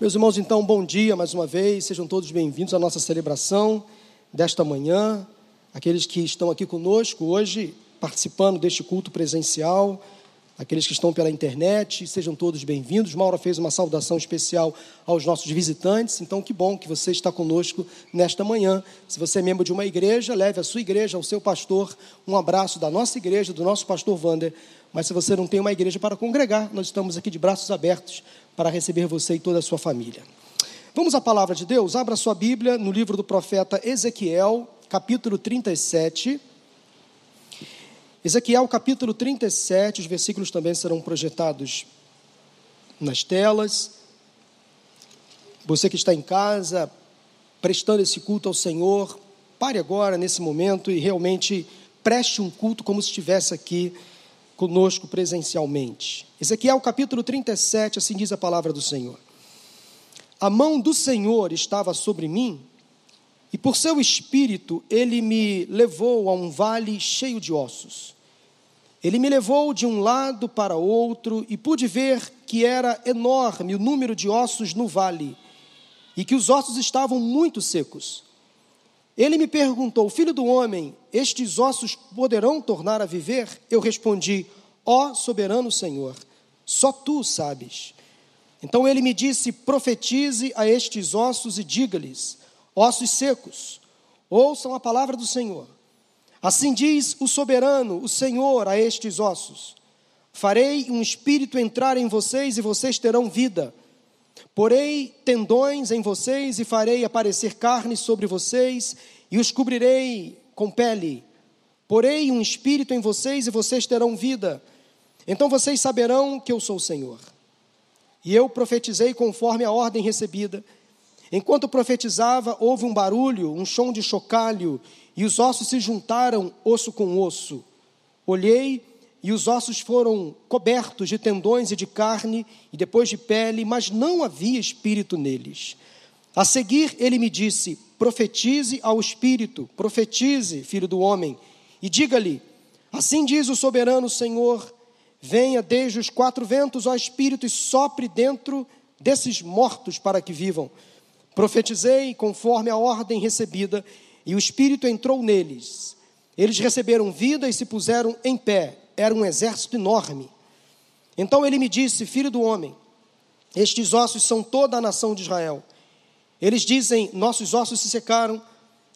Meus irmãos, então, bom dia mais uma vez, sejam todos bem-vindos à nossa celebração desta manhã. Aqueles que estão aqui conosco hoje, participando deste culto presencial, aqueles que estão pela internet, sejam todos bem-vindos. Maura fez uma saudação especial aos nossos visitantes, então que bom que você está conosco nesta manhã. Se você é membro de uma igreja, leve a sua igreja, ao seu pastor, um abraço da nossa igreja, do nosso pastor Wander. Mas se você não tem uma igreja para congregar, nós estamos aqui de braços abertos para receber você e toda a sua família. Vamos à palavra de Deus? Abra sua Bíblia no livro do profeta Ezequiel, capítulo 37. Ezequiel, capítulo 37, os versículos também serão projetados nas telas. Você que está em casa, prestando esse culto ao Senhor, pare agora, nesse momento, e realmente preste um culto como se estivesse aqui conosco presencialmente. Ezequiel capítulo 37, assim diz a palavra do Senhor. A mão do Senhor estava sobre mim, e por seu espírito ele me levou a um vale cheio de ossos. Ele me levou de um lado para outro e pude ver que era enorme o número de ossos no vale e que os ossos estavam muito secos. Ele me perguntou: Filho do homem, estes ossos poderão tornar a viver? Eu respondi: Ó soberano Senhor, só tu sabes. Então ele me disse: Profetize a estes ossos e diga-lhes: Ossos secos, ouçam a palavra do Senhor. Assim diz o soberano, o Senhor, a estes ossos: Farei um espírito entrar em vocês e vocês terão vida. Porei tendões em vocês e farei aparecer carne sobre vocês e os cobrirei com pele. Porei um espírito em vocês e vocês terão vida. Então vocês saberão que eu sou o Senhor. E eu profetizei conforme a ordem recebida. Enquanto profetizava, houve um barulho, um som de chocalho, e os ossos se juntaram osso com osso. Olhei e os ossos foram cobertos de tendões e de carne, e depois de pele, mas não havia espírito neles. A seguir, ele me disse: Profetize ao espírito, profetize, filho do homem, e diga-lhe: Assim diz o soberano Senhor: Venha desde os quatro ventos, ó espírito, e sopre dentro desses mortos para que vivam. Profetizei conforme a ordem recebida, e o espírito entrou neles. Eles receberam vida e se puseram em pé era um exército enorme. Então ele me disse: Filho do homem, estes ossos são toda a nação de Israel. Eles dizem: Nossos ossos se secaram,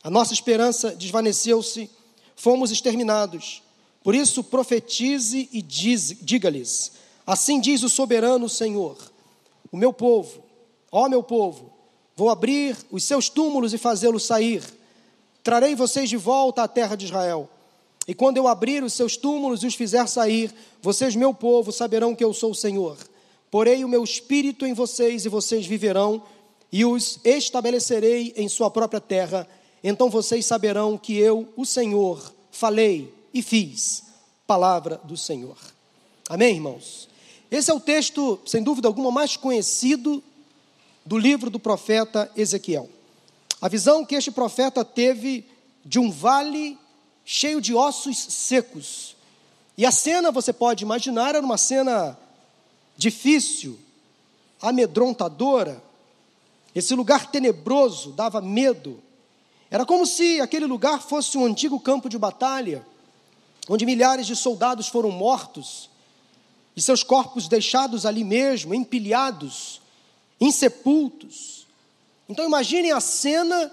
a nossa esperança desvaneceu-se, fomos exterminados. Por isso, profetize e diga-lhes: Assim diz o soberano Senhor, o meu povo, ó meu povo, vou abrir os seus túmulos e fazê-los sair. Trarei vocês de volta à terra de Israel. E quando eu abrir os seus túmulos e os fizer sair, vocês, meu povo, saberão que eu sou o Senhor. Porei o meu espírito em vocês e vocês viverão, e os estabelecerei em sua própria terra. Então vocês saberão que eu, o Senhor, falei e fiz. Palavra do Senhor. Amém, irmãos? Esse é o texto, sem dúvida alguma, mais conhecido do livro do profeta Ezequiel. A visão que este profeta teve de um vale cheio de ossos secos. E a cena, você pode imaginar, era uma cena difícil, amedrontadora. Esse lugar tenebroso dava medo. Era como se aquele lugar fosse um antigo campo de batalha, onde milhares de soldados foram mortos e seus corpos deixados ali mesmo, empilhados, insepultos. Então imaginem a cena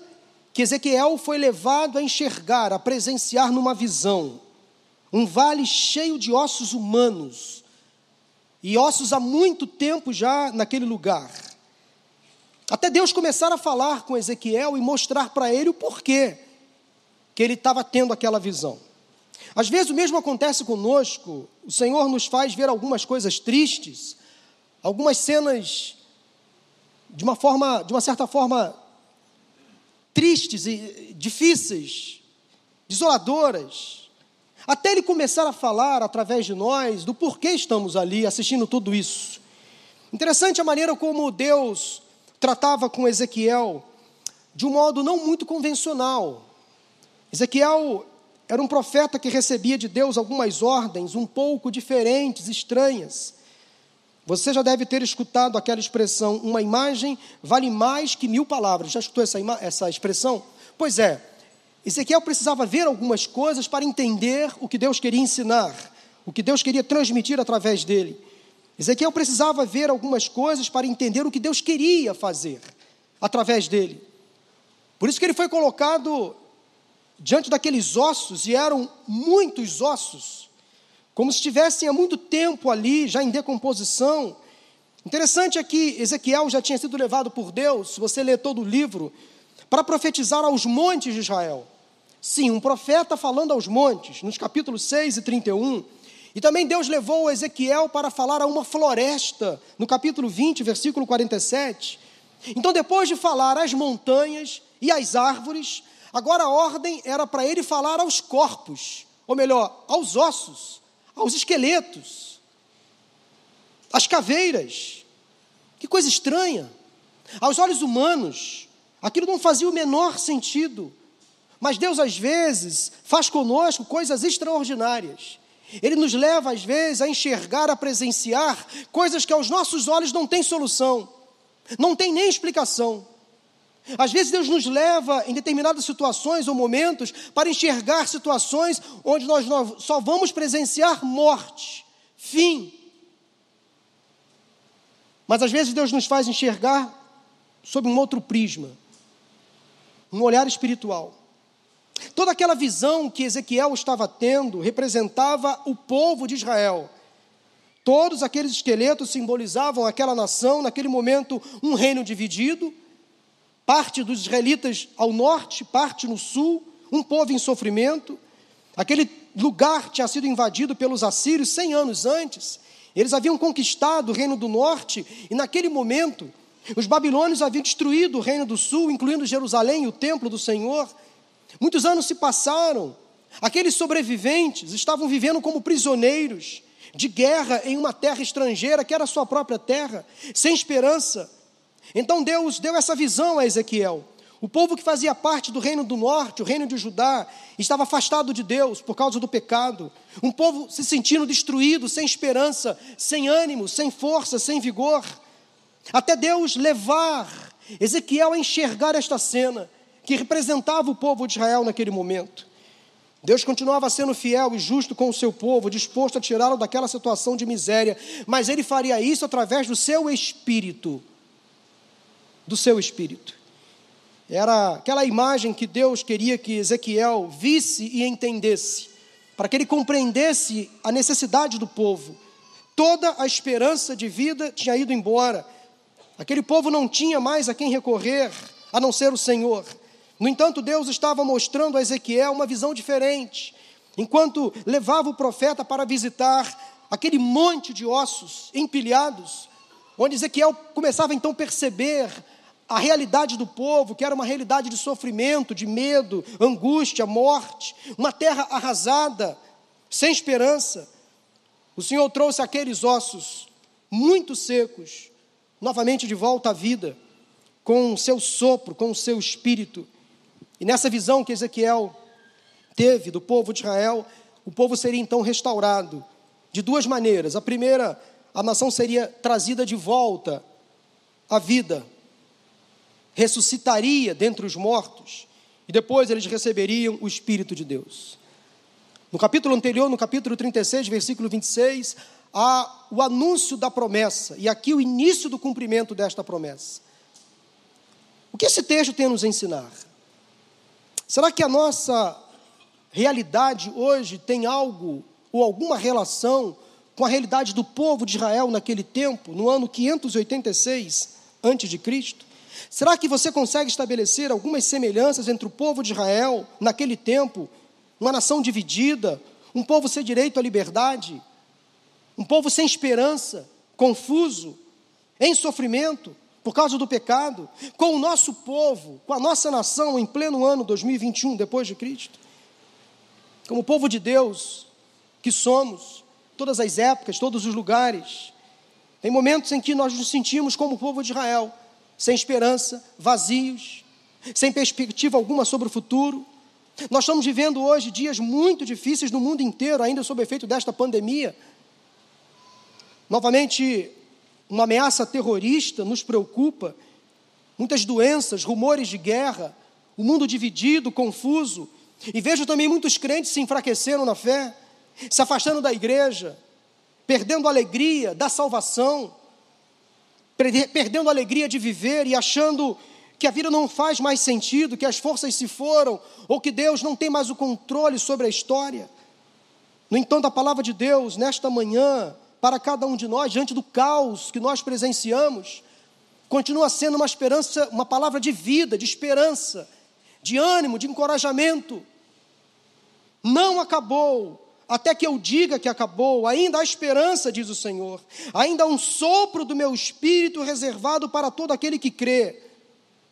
que Ezequiel foi levado a enxergar, a presenciar numa visão. Um vale cheio de ossos humanos, e ossos há muito tempo já naquele lugar. Até Deus começar a falar com Ezequiel e mostrar para ele o porquê que ele estava tendo aquela visão. Às vezes o mesmo acontece conosco, o Senhor nos faz ver algumas coisas tristes, algumas cenas de uma forma, de uma certa forma tristes e difíceis, desoladoras, até ele começar a falar através de nós do porquê estamos ali assistindo tudo isso. Interessante a maneira como Deus tratava com Ezequiel de um modo não muito convencional. Ezequiel era um profeta que recebia de Deus algumas ordens um pouco diferentes, estranhas. Você já deve ter escutado aquela expressão: uma imagem vale mais que mil palavras. Já escutou essa, essa expressão? Pois é, Ezequiel precisava ver algumas coisas para entender o que Deus queria ensinar, o que Deus queria transmitir através dele. Ezequiel precisava ver algumas coisas para entender o que Deus queria fazer através dele. Por isso que ele foi colocado diante daqueles ossos, e eram muitos ossos, como se estivessem há muito tempo ali, já em decomposição. Interessante é que Ezequiel já tinha sido levado por Deus, você ler todo o livro, para profetizar aos montes de Israel. Sim, um profeta falando aos montes, nos capítulos 6 e 31. E também Deus levou Ezequiel para falar a uma floresta, no capítulo 20, versículo 47. Então, depois de falar às montanhas e às árvores, agora a ordem era para ele falar aos corpos, ou melhor, aos ossos, aos esqueletos, às caveiras. Que coisa estranha. Aos olhos humanos, aquilo não fazia o menor sentido. Mas Deus, às vezes, faz conosco coisas extraordinárias. Ele nos leva, às vezes, a enxergar, a presenciar coisas que aos nossos olhos não têm solução, não tem nem explicação. Às vezes Deus nos leva em determinadas situações ou momentos para enxergar situações onde nós só vamos presenciar morte, fim. Mas às vezes Deus nos faz enxergar sob um outro prisma, um olhar espiritual. Toda aquela visão que Ezequiel estava tendo representava o povo de Israel. Todos aqueles esqueletos simbolizavam aquela nação, naquele momento, um reino dividido, parte dos israelitas ao norte, parte no sul, um povo em sofrimento. Aquele lugar tinha sido invadido pelos assírios cem anos antes. Eles haviam conquistado o reino do norte e, naquele momento, os babilônios haviam destruído o reino do sul, incluindo Jerusalém e o templo do Senhor. Muitos anos se passaram. Aqueles sobreviventes estavam vivendo como prisioneiros de guerra em uma terra estrangeira, que era sua própria terra, sem esperança. Então Deus deu essa visão a Ezequiel. O povo que fazia parte do reino do norte, o reino de Judá, estava afastado de Deus por causa do pecado. Um povo se sentindo destruído, sem esperança, sem ânimo, sem força, sem vigor. Até Deus levar Ezequiel a enxergar esta cena que representava o povo de Israel naquele momento. Deus continuava sendo fiel e justo com o seu povo, disposto a tirá-lo daquela situação de miséria, mas ele faria isso através do seu espírito do seu espírito. Era aquela imagem que Deus queria que Ezequiel visse e entendesse, para que ele compreendesse a necessidade do povo. Toda a esperança de vida tinha ido embora. Aquele povo não tinha mais a quem recorrer, a não ser o Senhor. No entanto, Deus estava mostrando a Ezequiel uma visão diferente. Enquanto levava o profeta para visitar aquele monte de ossos empilhados, onde Ezequiel começava então a perceber a realidade do povo, que era uma realidade de sofrimento, de medo, angústia, morte, uma terra arrasada, sem esperança. O Senhor trouxe aqueles ossos muito secos, novamente de volta à vida, com o seu sopro, com o seu espírito. E nessa visão que Ezequiel teve do povo de Israel, o povo seria então restaurado de duas maneiras. A primeira, a nação seria trazida de volta à vida, ressuscitaria dentre os mortos e depois eles receberiam o Espírito de Deus. No capítulo anterior, no capítulo 36, versículo 26, há o anúncio da promessa e aqui o início do cumprimento desta promessa. O que esse texto tem a nos ensinar? Será que a nossa realidade hoje tem algo ou alguma relação com a realidade do povo de Israel naquele tempo, no ano 586 antes de Cristo? Será que você consegue estabelecer algumas semelhanças entre o povo de Israel, naquele tempo, uma nação dividida, um povo sem direito à liberdade, um povo sem esperança, confuso, em sofrimento? Por causa do pecado, com o nosso povo, com a nossa nação em pleno ano 2021 depois de Cristo? Como povo de Deus que somos, todas as épocas, todos os lugares, tem momentos em que nós nos sentimos como o povo de Israel, sem esperança, vazios, sem perspectiva alguma sobre o futuro. Nós estamos vivendo hoje dias muito difíceis no mundo inteiro, ainda sob efeito desta pandemia. Novamente, uma ameaça terrorista nos preocupa, muitas doenças, rumores de guerra, o mundo dividido, confuso, e vejo também muitos crentes se enfraquecendo na fé, se afastando da igreja, perdendo a alegria da salvação, perdendo a alegria de viver e achando que a vida não faz mais sentido, que as forças se foram, ou que Deus não tem mais o controle sobre a história. No entanto, a palavra de Deus, nesta manhã, para cada um de nós, diante do caos que nós presenciamos, continua sendo uma esperança, uma palavra de vida, de esperança, de ânimo, de encorajamento. Não acabou, até que eu diga que acabou, ainda há esperança, diz o Senhor, ainda há um sopro do meu espírito reservado para todo aquele que crê.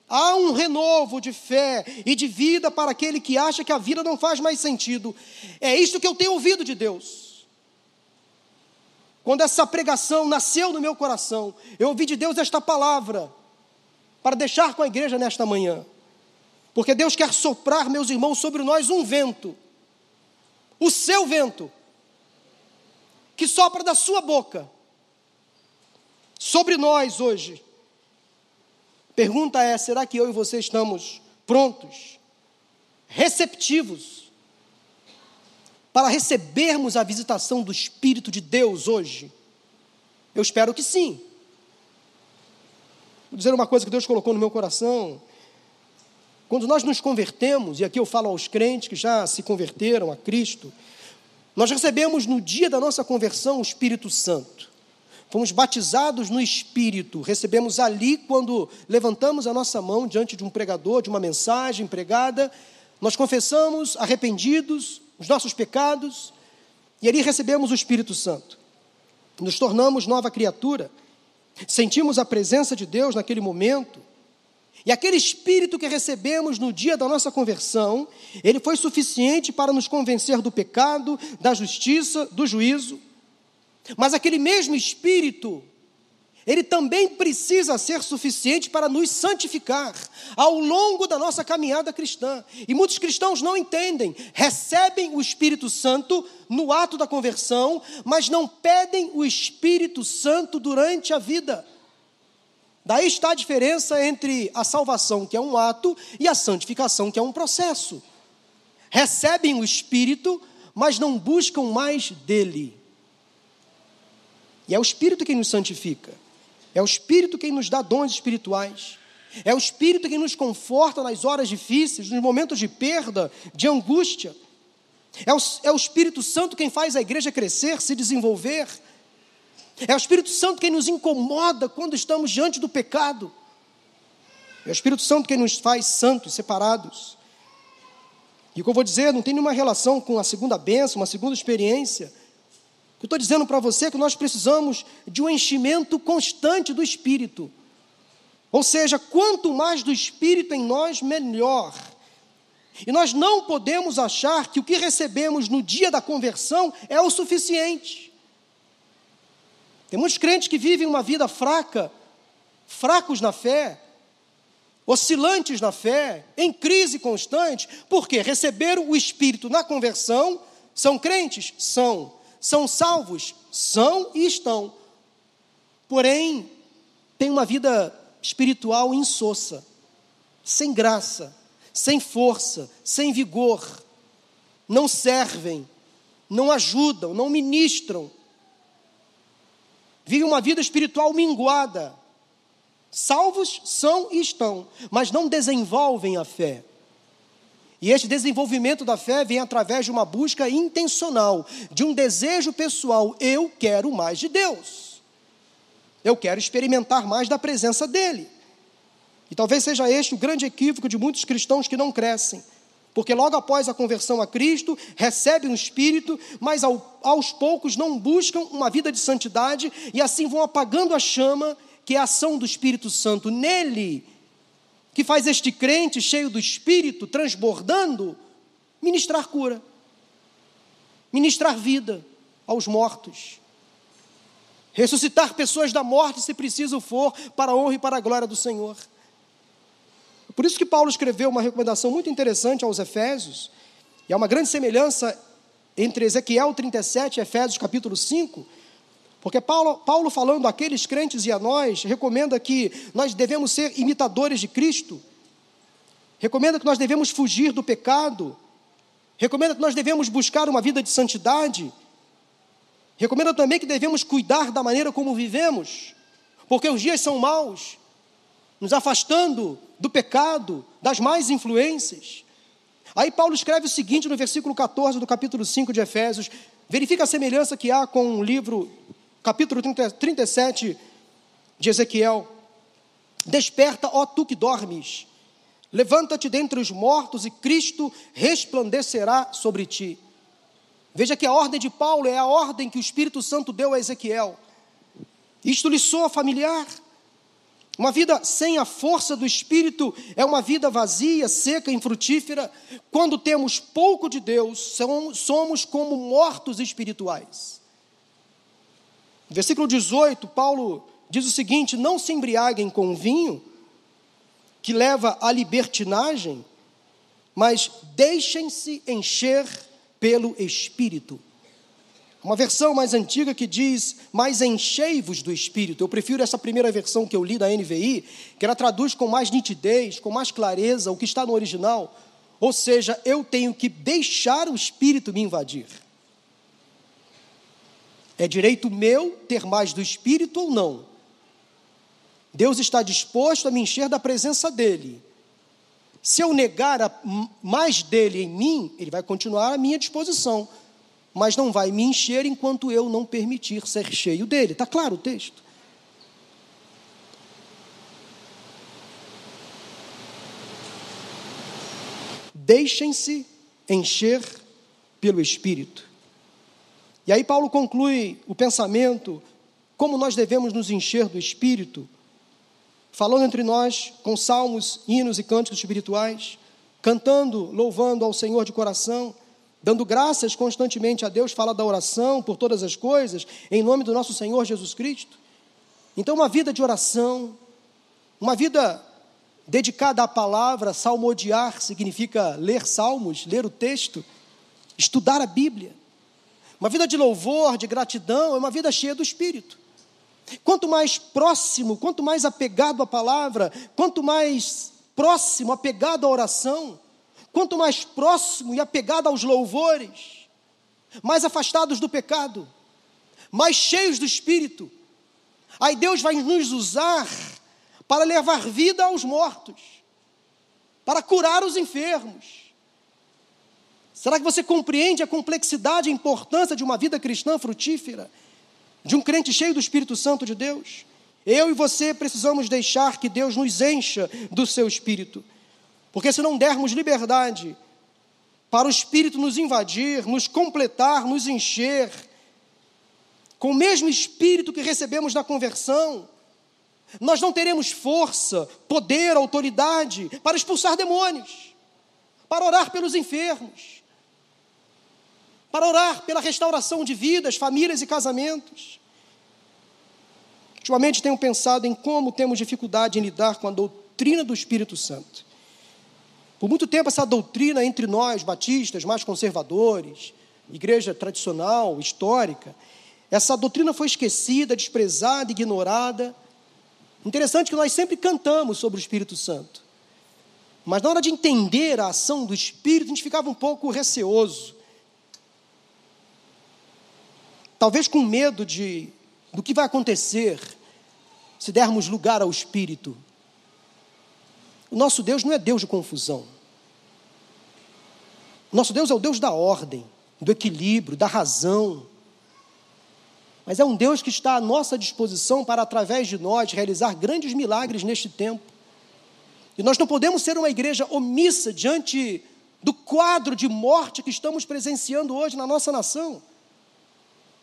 Há um renovo de fé e de vida para aquele que acha que a vida não faz mais sentido. É isto que eu tenho ouvido de Deus. Quando essa pregação nasceu no meu coração, eu ouvi de Deus esta palavra para deixar com a igreja nesta manhã. Porque Deus quer soprar, meus irmãos, sobre nós um vento. O seu vento, que sopra da sua boca, sobre nós hoje Pergunta é: será que eu e você estamos prontos, receptivos, para recebermos a visitação do Espírito de Deus hoje? Eu espero que sim. Vou dizer uma coisa que Deus colocou no meu coração. Quando nós nos convertemos, e aqui eu falo aos crentes que já se converteram a Cristo, nós recebemos no dia da nossa conversão o Espírito Santo. Fomos batizados no Espírito, recebemos ali quando levantamos a nossa mão diante de um pregador, de uma mensagem pregada, nós confessamos arrependidos os nossos pecados e ali recebemos o Espírito Santo. Nos tornamos nova criatura, sentimos a presença de Deus naquele momento, e aquele Espírito que recebemos no dia da nossa conversão, ele foi suficiente para nos convencer do pecado, da justiça, do juízo. Mas aquele mesmo Espírito, ele também precisa ser suficiente para nos santificar ao longo da nossa caminhada cristã. E muitos cristãos não entendem, recebem o Espírito Santo no ato da conversão, mas não pedem o Espírito Santo durante a vida. Daí está a diferença entre a salvação, que é um ato, e a santificação, que é um processo. Recebem o Espírito, mas não buscam mais dele. E é o Espírito quem nos santifica. É o Espírito quem nos dá dons espirituais. É o Espírito quem nos conforta nas horas difíceis, nos momentos de perda, de angústia. É o, é o Espírito Santo quem faz a igreja crescer, se desenvolver. É o Espírito Santo quem nos incomoda quando estamos diante do pecado. É o Espírito Santo quem nos faz santos, separados. E o que eu vou dizer não tem nenhuma relação com a segunda bênção, uma segunda experiência. Eu estou dizendo para você que nós precisamos de um enchimento constante do Espírito. Ou seja, quanto mais do Espírito em nós, melhor. E nós não podemos achar que o que recebemos no dia da conversão é o suficiente. Tem muitos crentes que vivem uma vida fraca, fracos na fé, oscilantes na fé, em crise constante, porque receberam o Espírito na conversão, são crentes? São são salvos? São e estão. Porém, têm uma vida espiritual insossa, sem graça, sem força, sem vigor. Não servem, não ajudam, não ministram. Vivem uma vida espiritual minguada. Salvos são e estão, mas não desenvolvem a fé. E este desenvolvimento da fé vem através de uma busca intencional, de um desejo pessoal. Eu quero mais de Deus. Eu quero experimentar mais da presença dEle. E talvez seja este o grande equívoco de muitos cristãos que não crescem. Porque logo após a conversão a Cristo, recebem o Espírito, mas ao, aos poucos não buscam uma vida de santidade e assim vão apagando a chama que é a ação do Espírito Santo nele que faz este crente cheio do espírito, transbordando, ministrar cura, ministrar vida aos mortos, ressuscitar pessoas da morte, se preciso for, para a honra e para a glória do Senhor. Por isso que Paulo escreveu uma recomendação muito interessante aos Efésios, e há uma grande semelhança entre Ezequiel 37 e Efésios capítulo 5, Porque Paulo, Paulo, falando àqueles crentes e a nós, recomenda que nós devemos ser imitadores de Cristo, recomenda que nós devemos fugir do pecado, recomenda que nós devemos buscar uma vida de santidade, recomenda também que devemos cuidar da maneira como vivemos, porque os dias são maus, nos afastando do pecado, das más influências. Aí Paulo escreve o seguinte no versículo 14 do capítulo 5 de Efésios: verifica a semelhança que há com o livro capítulo 30, 37 de Ezequiel: Desperta, ó tu que dormes, levanta-te dentre os mortos e Cristo resplandecerá sobre ti. Veja que a ordem de Paulo é a ordem que o Espírito Santo deu a Ezequiel. Isto lhe soa familiar? Uma vida sem a força do Espírito é uma vida vazia, seca, infrutífera. Quando temos pouco de Deus, somos como mortos espirituais. No versículo 18, Paulo diz o seguinte: Não se embriaguem com vinho, que leva à libertinagem, mas deixem-se encher pelo Espírito. Uma versão mais antiga que diz, mas enchei-vos do Espírito. Eu prefiro essa primeira versão que eu li da NVI, que ela traduz com mais nitidez, com mais clareza o que está no original. Ou seja, eu tenho que deixar o Espírito me invadir. É direito meu ter mais do Espírito ou não? Deus está disposto a me encher da presença dEle. Se eu negar mais dele em mim, ele vai continuar à minha disposição, mas não vai me encher enquanto eu não permitir ser cheio dele. Está claro o texto? Deixem-se encher pelo Espírito. E aí Paulo conclui o pensamento, como nós devemos nos encher do Espírito, falando entre nós com salmos, hinos e cânticos espirituais, cantando, louvando ao Senhor de coração, dando graças constantemente a Deus, fala da oração por todas as coisas, em nome do nosso Senhor Jesus Cristo. Então, uma vida de oração, uma vida dedicada à palavra, salmodiar significa ler salmos, ler o texto, estudar a Bíblia. Uma vida de louvor, de gratidão, é uma vida cheia do Espírito. Quanto mais próximo, quanto mais apegado à palavra, quanto mais próximo, apegado à oração, quanto mais próximo e apegado aos louvores, mais afastados do pecado, mais cheios do Espírito, aí Deus vai nos usar para levar vida aos mortos, para curar os enfermos, Será que você compreende a complexidade e a importância de uma vida cristã frutífera? De um crente cheio do Espírito Santo de Deus? Eu e você precisamos deixar que Deus nos encha do seu Espírito. Porque se não dermos liberdade para o Espírito nos invadir, nos completar, nos encher, com o mesmo Espírito que recebemos na conversão, nós não teremos força, poder, autoridade para expulsar demônios, para orar pelos enfermos, para orar pela restauração de vidas, famílias e casamentos. Ultimamente tenho pensado em como temos dificuldade em lidar com a doutrina do Espírito Santo. Por muito tempo, essa doutrina entre nós, batistas, mais conservadores, igreja tradicional, histórica, essa doutrina foi esquecida, desprezada, ignorada. Interessante que nós sempre cantamos sobre o Espírito Santo. Mas na hora de entender a ação do Espírito, a gente ficava um pouco receoso. Talvez com medo de do que vai acontecer se dermos lugar ao espírito. O nosso Deus não é Deus de confusão. O nosso Deus é o Deus da ordem, do equilíbrio, da razão. Mas é um Deus que está à nossa disposição para, através de nós, realizar grandes milagres neste tempo. E nós não podemos ser uma igreja omissa diante do quadro de morte que estamos presenciando hoje na nossa nação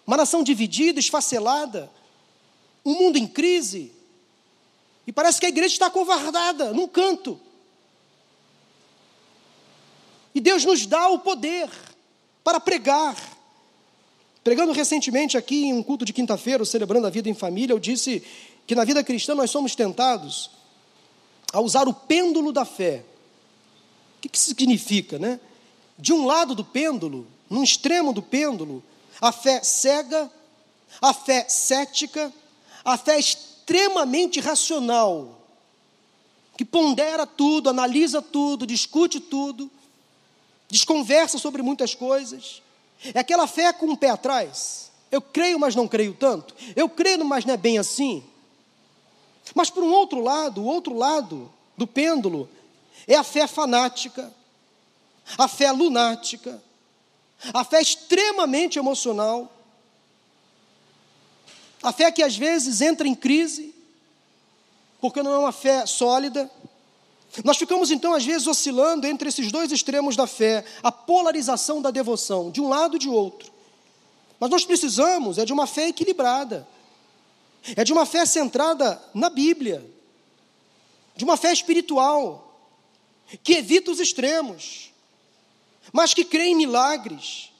uma nação dividida, esfacelada, um mundo em crise. E parece que a igreja está covardada, num canto. E Deus nos dá o poder para pregar. Pregando recentemente aqui em um culto de quinta-feira, celebrando a vida em família, eu disse que na vida cristã nós somos tentados a usar o pêndulo da fé. O que isso significa, né? De um lado do pêndulo, num extremo do pêndulo, a fé cega, a fé cética, a fé extremamente racional, que pondera tudo, analisa tudo, discute tudo, desconversa sobre muitas coisas. É aquela fé com o pé atrás. Eu creio, mas não creio tanto. Eu creio, mas não é bem assim. Mas por um outro lado, o outro lado do pêndulo é a fé fanática, a fé lunática, a fé extremamente emocional, a fé que às vezes entra em crise, porque não é uma fé sólida. Nós ficamos então, às vezes, oscilando entre esses dois extremos da fé, a polarização da devoção, de um lado e de outro. Mas nós precisamos é de uma fé equilibrada, é de uma fé centrada na Bíblia, de uma fé espiritual, que evita os extremos, mas que crê em milagres,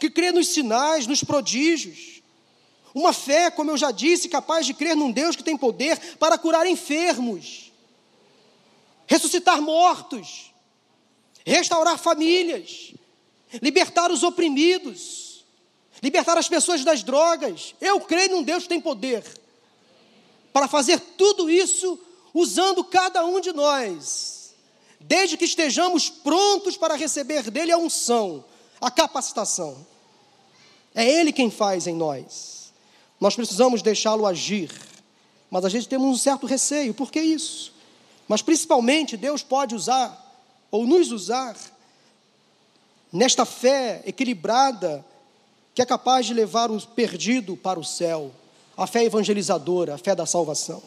que crê nos sinais, nos prodígios. Uma fé, como eu já disse, capaz de crer num Deus que tem poder para curar enfermos, ressuscitar mortos, restaurar famílias, libertar os oprimidos, libertar as pessoas das drogas. Eu creio num Deus que tem poder para fazer tudo isso usando cada um de nós, desde que estejamos prontos para receber dele a unção, a capacitação. É ele quem faz em nós. Nós precisamos deixá-lo agir, mas a gente temos um certo receio, por que isso? Mas principalmente Deus pode usar, ou nos usar, nesta fé equilibrada, que é capaz de levar o perdido para o céu a fé evangelizadora, a fé da salvação.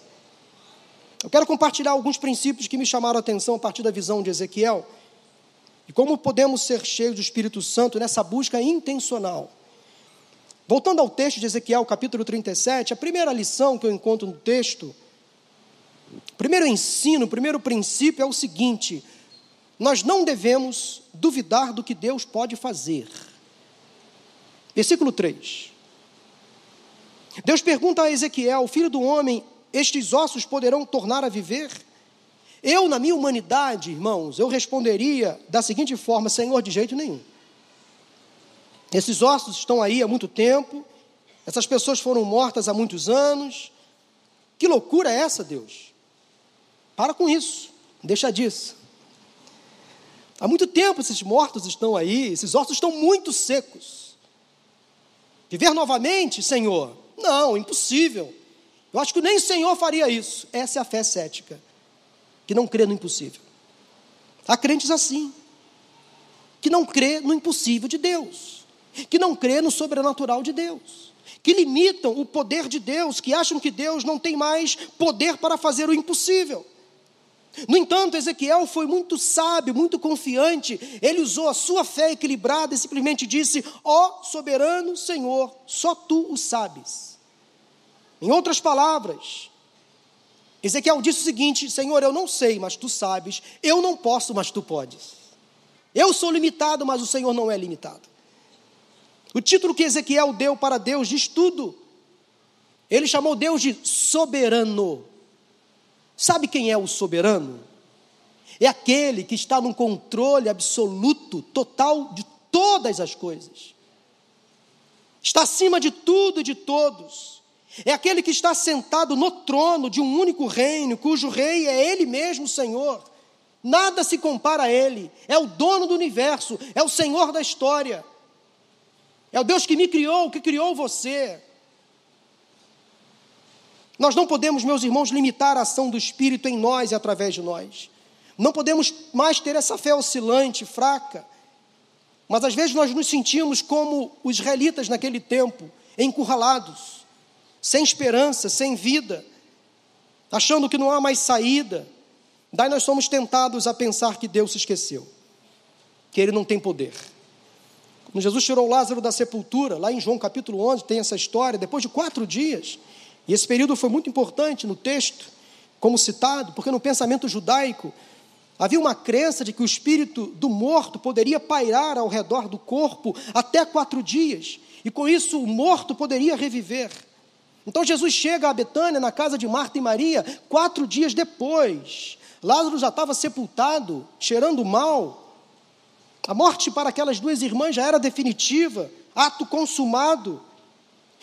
Eu quero compartilhar alguns princípios que me chamaram a atenção a partir da visão de Ezequiel e como podemos ser cheios do Espírito Santo nessa busca intencional. Voltando ao texto de Ezequiel, capítulo 37, a primeira lição que eu encontro no texto, o primeiro ensino, o primeiro princípio é o seguinte: nós não devemos duvidar do que Deus pode fazer. Versículo 3. Deus pergunta a Ezequiel, filho do homem, estes ossos poderão tornar a viver? Eu, na minha humanidade, irmãos, eu responderia da seguinte forma: Senhor, de jeito nenhum. Esses ossos estão aí há muito tempo, essas pessoas foram mortas há muitos anos. Que loucura é essa, Deus? Para com isso, deixa disso. Há muito tempo esses mortos estão aí, esses ossos estão muito secos. Viver novamente, Senhor, não, impossível. Eu acho que nem o Senhor faria isso. Essa é a fé cética, que não crê no impossível. Há crentes assim, que não crê no impossível de Deus, que não crê no sobrenatural de Deus, que limitam o poder de Deus, que acham que Deus não tem mais poder para fazer o impossível. No entanto, Ezequiel foi muito sábio, muito confiante. Ele usou a sua fé equilibrada e simplesmente disse: Ó oh, soberano Senhor, só tu o sabes. Em outras palavras, Ezequiel disse o seguinte: Senhor, eu não sei, mas tu sabes. Eu não posso, mas tu podes. Eu sou limitado, mas o Senhor não é limitado. O título que Ezequiel deu para Deus diz tudo. Ele chamou Deus de soberano. Sabe quem é o soberano? É aquele que está no controle absoluto, total de todas as coisas. Está acima de tudo e de todos. É aquele que está sentado no trono de um único reino, cujo rei é Ele mesmo, Senhor. Nada se compara a Ele. É o dono do universo, é o Senhor da história. É o Deus que me criou, que criou você. Nós não podemos, meus irmãos, limitar a ação do Espírito em nós e através de nós. Não podemos mais ter essa fé oscilante, fraca. Mas às vezes nós nos sentimos como os israelitas naquele tempo, encurralados sem esperança, sem vida, achando que não há mais saída. Daí nós somos tentados a pensar que Deus se esqueceu, que Ele não tem poder. Quando Jesus tirou Lázaro da sepultura, lá em João capítulo 11, tem essa história, depois de quatro dias, e esse período foi muito importante no texto, como citado, porque no pensamento judaico havia uma crença de que o espírito do morto poderia pairar ao redor do corpo até quatro dias, e com isso o morto poderia reviver. Então Jesus chega a Betânia, na casa de Marta e Maria, quatro dias depois. Lázaro já estava sepultado, cheirando mal. A morte para aquelas duas irmãs já era definitiva, ato consumado.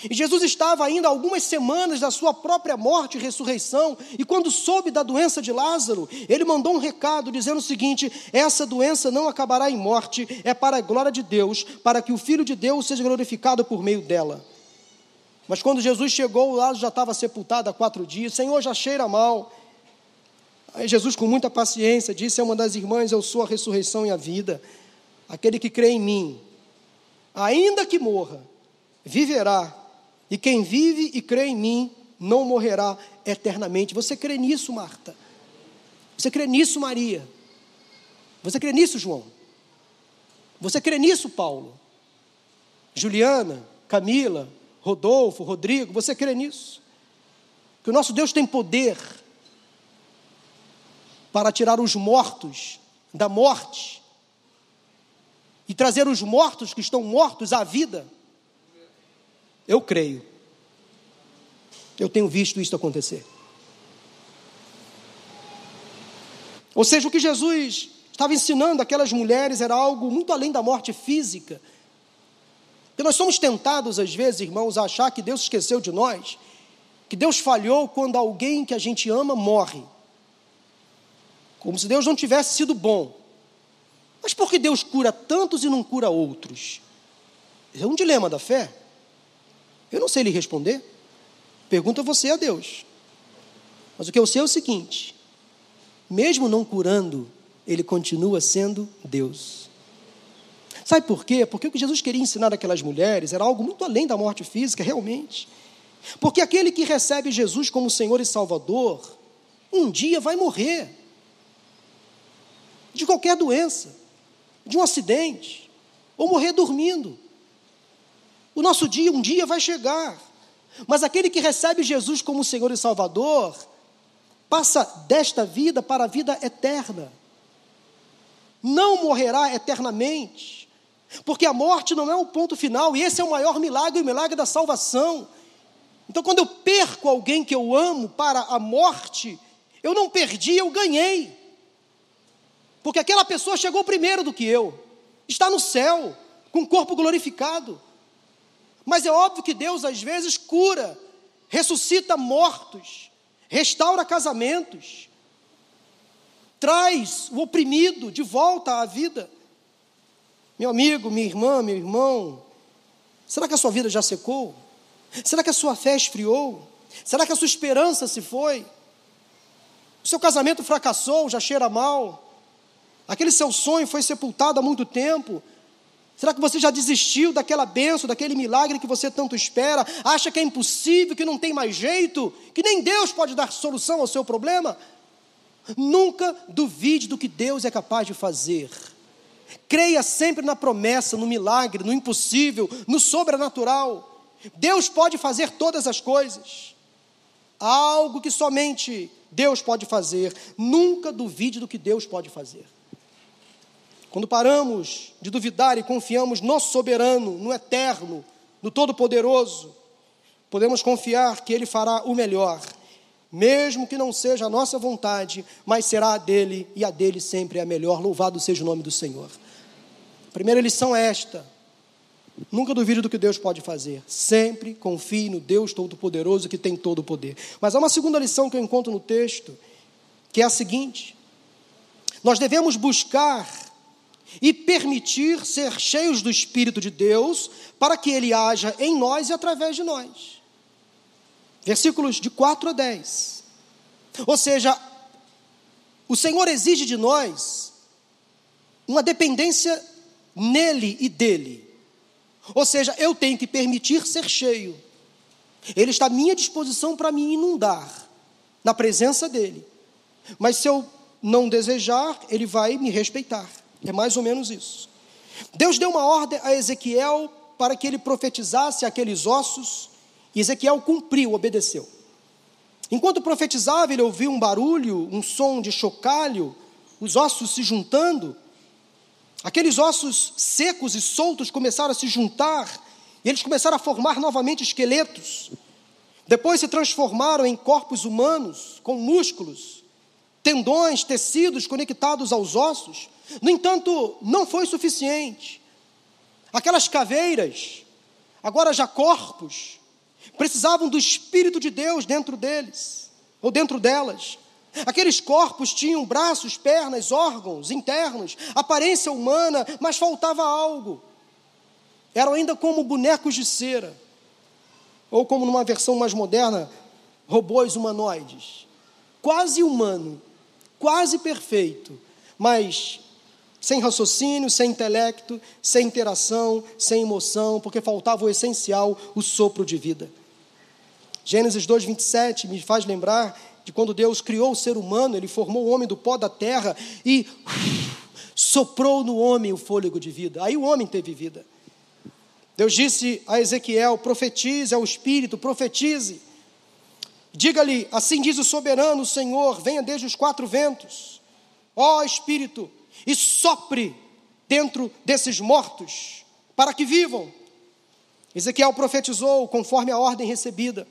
E Jesus estava ainda algumas semanas da sua própria morte e ressurreição, e quando soube da doença de Lázaro, ele mandou um recado dizendo o seguinte: essa doença não acabará em morte, é para a glória de Deus, para que o Filho de Deus seja glorificado por meio dela. Mas quando Jesus chegou, Lázaro já estava sepultado há quatro dias, Senhor, já cheira mal. Aí Jesus, com muita paciência, disse a uma das irmãs: Eu sou a ressurreição e a vida. Aquele que crê em mim, ainda que morra, viverá e quem vive e crê em mim não morrerá eternamente. Você crê nisso, Marta? Você crê nisso, Maria? Você crê nisso, João? Você crê nisso, Paulo? Juliana, Camila, Rodolfo, Rodrigo, você crê nisso? Que o nosso Deus tem poder para tirar os mortos da morte e trazer os mortos que estão mortos à vida. Eu creio. Eu tenho visto isso acontecer. Ou seja, o que Jesus estava ensinando aquelas mulheres era algo muito além da morte física. Porque nós somos tentados, às vezes, irmãos, a achar que Deus esqueceu de nós, que Deus falhou quando alguém que a gente ama morre. Como se Deus não tivesse sido bom. Mas por que Deus cura tantos e não cura outros? É um dilema da fé. Eu não sei lhe responder. Pergunta você a Deus. Mas o que eu sei é o seguinte: mesmo não curando, ele continua sendo Deus. Sabe por quê? Porque o que Jesus queria ensinar aquelas mulheres era algo muito além da morte física, realmente. Porque aquele que recebe Jesus como Senhor e Salvador, um dia vai morrer. De qualquer doença, de um acidente, ou morrer dormindo. O nosso dia, um dia, vai chegar. Mas aquele que recebe Jesus como Senhor e Salvador, passa desta vida para a vida eterna. Não morrerá eternamente. Porque a morte não é o ponto final, e esse é o maior milagre, o milagre da salvação. Então, quando eu perco alguém que eu amo para a morte, eu não perdi, eu ganhei. Porque aquela pessoa chegou primeiro do que eu, está no céu, com o corpo glorificado. Mas é óbvio que Deus às vezes cura, ressuscita mortos, restaura casamentos, traz o oprimido de volta à vida. Meu amigo, minha irmã, meu irmão, será que a sua vida já secou? Será que a sua fé esfriou? Será que a sua esperança se foi? O seu casamento fracassou, já cheira mal? Aquele seu sonho foi sepultado há muito tempo? Será que você já desistiu daquela benção, daquele milagre que você tanto espera? Acha que é impossível, que não tem mais jeito, que nem Deus pode dar solução ao seu problema? Nunca duvide do que Deus é capaz de fazer. Creia sempre na promessa, no milagre, no impossível, no sobrenatural. Deus pode fazer todas as coisas. Algo que somente Deus pode fazer. Nunca duvide do que Deus pode fazer. Quando paramos de duvidar e confiamos no soberano, no eterno, no todo-poderoso, podemos confiar que ele fará o melhor, mesmo que não seja a nossa vontade, mas será a dele e a dele sempre é a melhor. Louvado seja o nome do Senhor. A primeira lição é esta: Nunca duvide do que Deus pode fazer. Sempre confie no Deus Todo-Poderoso que tem todo o poder. Mas há uma segunda lição que eu encontro no texto, que é a seguinte: nós devemos buscar e permitir ser cheios do Espírito de Deus, para que Ele haja em nós e através de nós. Versículos de 4 a 10. Ou seja, o Senhor exige de nós uma dependência nele e dele. Ou seja, eu tenho que permitir ser cheio. Ele está à minha disposição para me inundar na presença dele. Mas se eu não desejar, ele vai me respeitar. É mais ou menos isso. Deus deu uma ordem a Ezequiel para que ele profetizasse aqueles ossos, e Ezequiel cumpriu, obedeceu. Enquanto profetizava, ele ouviu um barulho, um som de chocalho, os ossos se juntando. Aqueles ossos secos e soltos começaram a se juntar, e eles começaram a formar novamente esqueletos. Depois se transformaram em corpos humanos, com músculos, tendões, tecidos conectados aos ossos. No entanto, não foi suficiente. Aquelas caveiras, agora já corpos, precisavam do Espírito de Deus dentro deles, ou dentro delas. Aqueles corpos tinham braços, pernas, órgãos internos, aparência humana, mas faltava algo. Eram ainda como bonecos de cera, ou como numa versão mais moderna, robôs humanoides. Quase humano, quase perfeito, mas sem raciocínio, sem intelecto, sem interação, sem emoção, porque faltava o essencial, o sopro de vida. Gênesis 2, 27 me faz lembrar de quando Deus criou o ser humano, ele formou o homem do pó da terra e soprou no homem o fôlego de vida. Aí o homem teve vida. Deus disse a Ezequiel: profetize ao Espírito, profetize. Diga-lhe: assim diz o soberano Senhor, venha desde os quatro ventos, ó Espírito, e sopre dentro desses mortos, para que vivam. Ezequiel profetizou conforme a ordem recebida.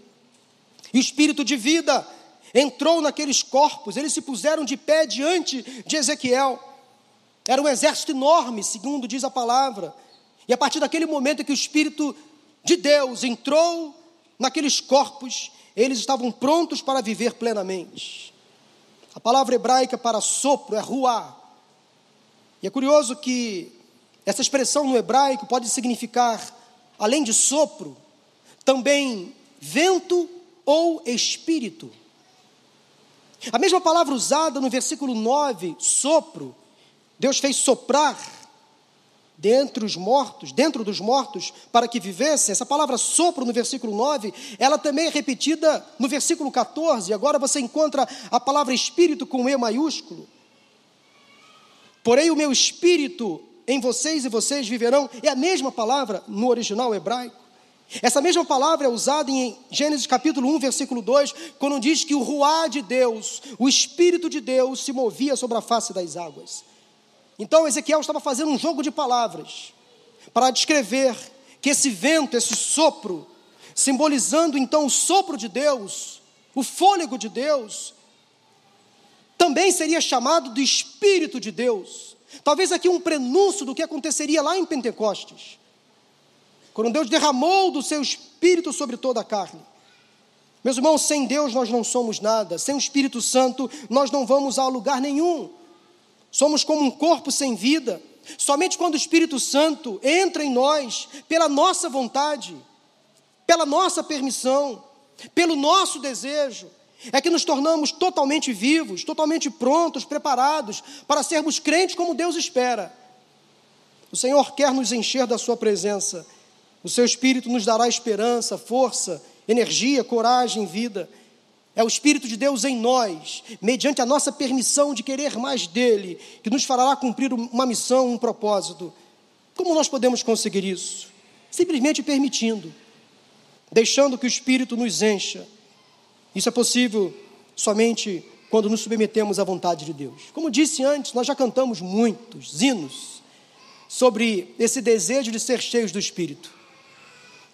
E o espírito de vida entrou naqueles corpos, eles se puseram de pé diante de Ezequiel. Era um exército enorme, segundo diz a palavra. E a partir daquele momento que o Espírito de Deus entrou naqueles corpos, eles estavam prontos para viver plenamente. A palavra hebraica para sopro é ruá. E é curioso que essa expressão no hebraico pode significar, além de sopro, também vento ou espírito. A mesma palavra usada no versículo 9, sopro, Deus fez soprar dentre os mortos, dentro dos mortos, para que vivessem. Essa palavra sopro no versículo 9, ela também é repetida no versículo 14. Agora você encontra a palavra espírito com E maiúsculo. Porém, o meu espírito em vocês e vocês viverão, é a mesma palavra no original hebraico. Essa mesma palavra é usada em Gênesis capítulo 1, versículo 2, quando diz que o ruá de Deus, o Espírito de Deus, se movia sobre a face das águas. Então Ezequiel estava fazendo um jogo de palavras para descrever que esse vento, esse sopro, simbolizando então o sopro de Deus, o fôlego de Deus, também seria chamado de Espírito de Deus. Talvez aqui um prenúncio do que aconteceria lá em Pentecostes. Quando Deus derramou do seu espírito sobre toda a carne. Meus irmãos, sem Deus nós não somos nada, sem o Espírito Santo nós não vamos a lugar nenhum. Somos como um corpo sem vida. Somente quando o Espírito Santo entra em nós, pela nossa vontade, pela nossa permissão, pelo nosso desejo, é que nos tornamos totalmente vivos, totalmente prontos, preparados para sermos crentes como Deus espera. O Senhor quer nos encher da Sua presença o seu Espírito nos dará esperança, força, energia, coragem, vida. É o Espírito de Deus em nós, mediante a nossa permissão de querer mais dele, que nos fará cumprir uma missão, um propósito. Como nós podemos conseguir isso? Simplesmente permitindo, deixando que o Espírito nos encha. Isso é possível somente quando nos submetemos à vontade de Deus. Como disse antes, nós já cantamos muitos hinos sobre esse desejo de ser cheios do Espírito.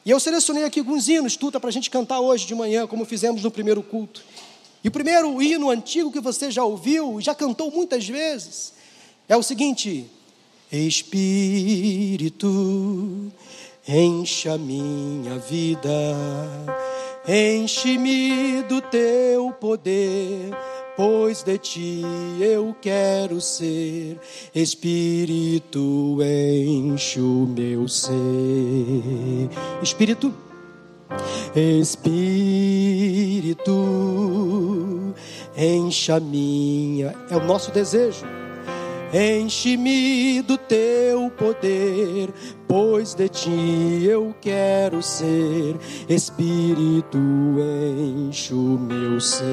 E eu selecionei aqui alguns hinos, tuta, para a gente cantar hoje de manhã, como fizemos no primeiro culto. E o primeiro hino antigo que você já ouviu, já cantou muitas vezes, é o seguinte: Espírito, encha minha vida, enche-me do teu poder pois de ti eu quero ser. Espírito, enche o meu ser. Espírito, Espírito, encha minha. É o nosso desejo Enche-me do teu poder, pois de ti eu quero ser. Espírito, enche o meu ser.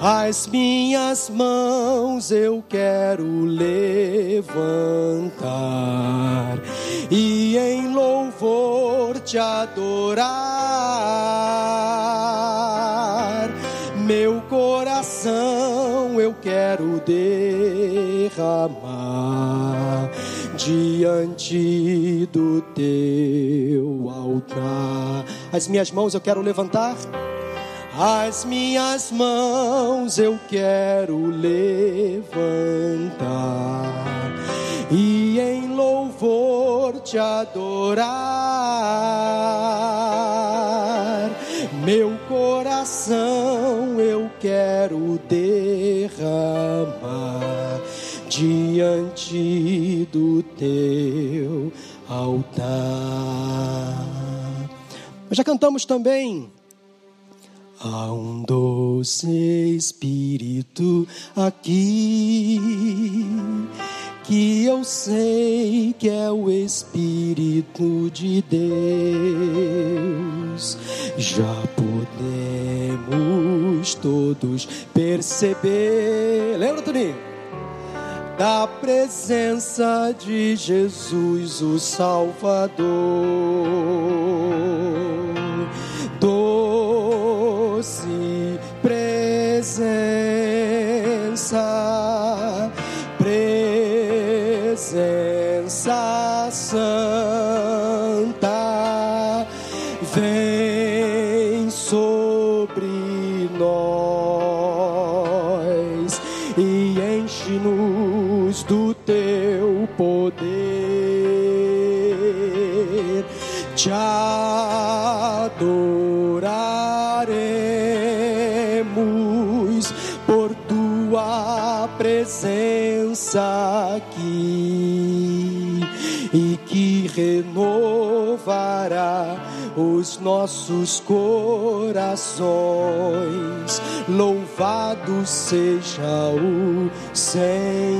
As minhas mãos eu quero levantar e em louvor te adorar. Meu coração eu quero derramar diante do teu altar. As minhas mãos eu quero levantar. As minhas mãos eu quero levantar e em louvor te adorar. Meu coração eu quero derramar diante do teu altar. Já cantamos também. Há um doce Espírito aqui que eu sei que é o Espírito de Deus. Já podemos todos perceber. Lembra, Toninho? Da presença de Jesus, o Salvador. Doce presença aqui e que renovará os nossos corações. Louvado seja o Senhor.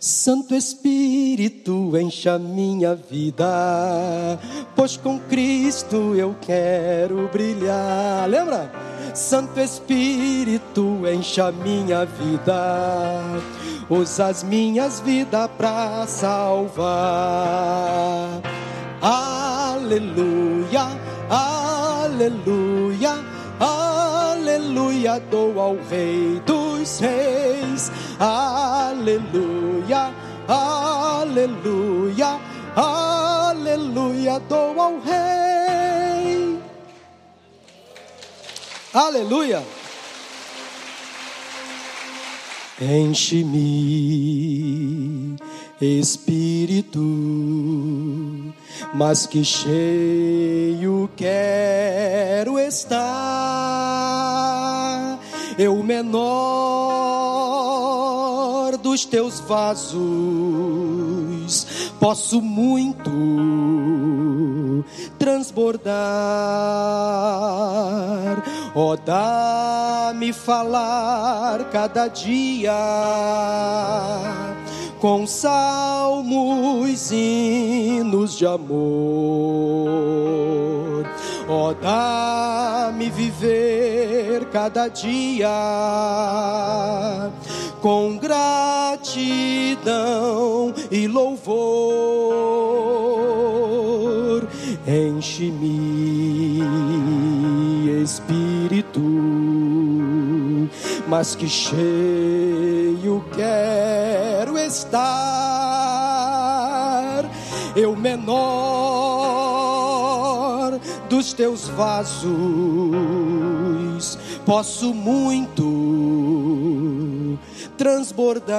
Santo Espírito, encha minha vida, pois com Cristo eu quero brilhar. Lembra? Santo Espírito, encha minha vida, usa as minhas vidas para salvar. Aleluia, aleluia, aleluia, dou ao Rei dos Reis. Aleluia, aleluia, aleluia, dou ao Rei. Aleluia. Enche-me, Espírito, mas que cheio quero estar. Eu menor dos teus vasos, posso muito transbordar. Ó, oh, dá-me falar cada dia com salmos, hinos de amor. Ó, oh, dá-me viver cada dia com gratidão e louvor. Enche-me, Espírito, mas que cheio quero estar. Eu menor dos teus vasos, posso muito transbordar.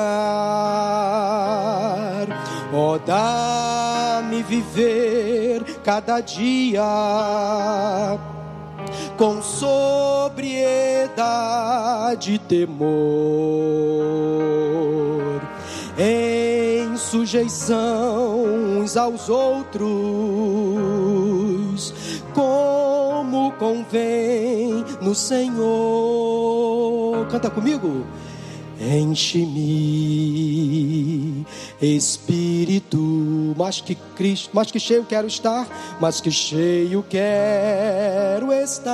Ó, oh, dá-me viver cada dia com sobriedade e temor, em sujeição uns aos outros, como convém no Senhor. Canta comigo. Enche-me, Espírito, mais que Cristo, mais que cheio quero estar, mais que cheio quero estar.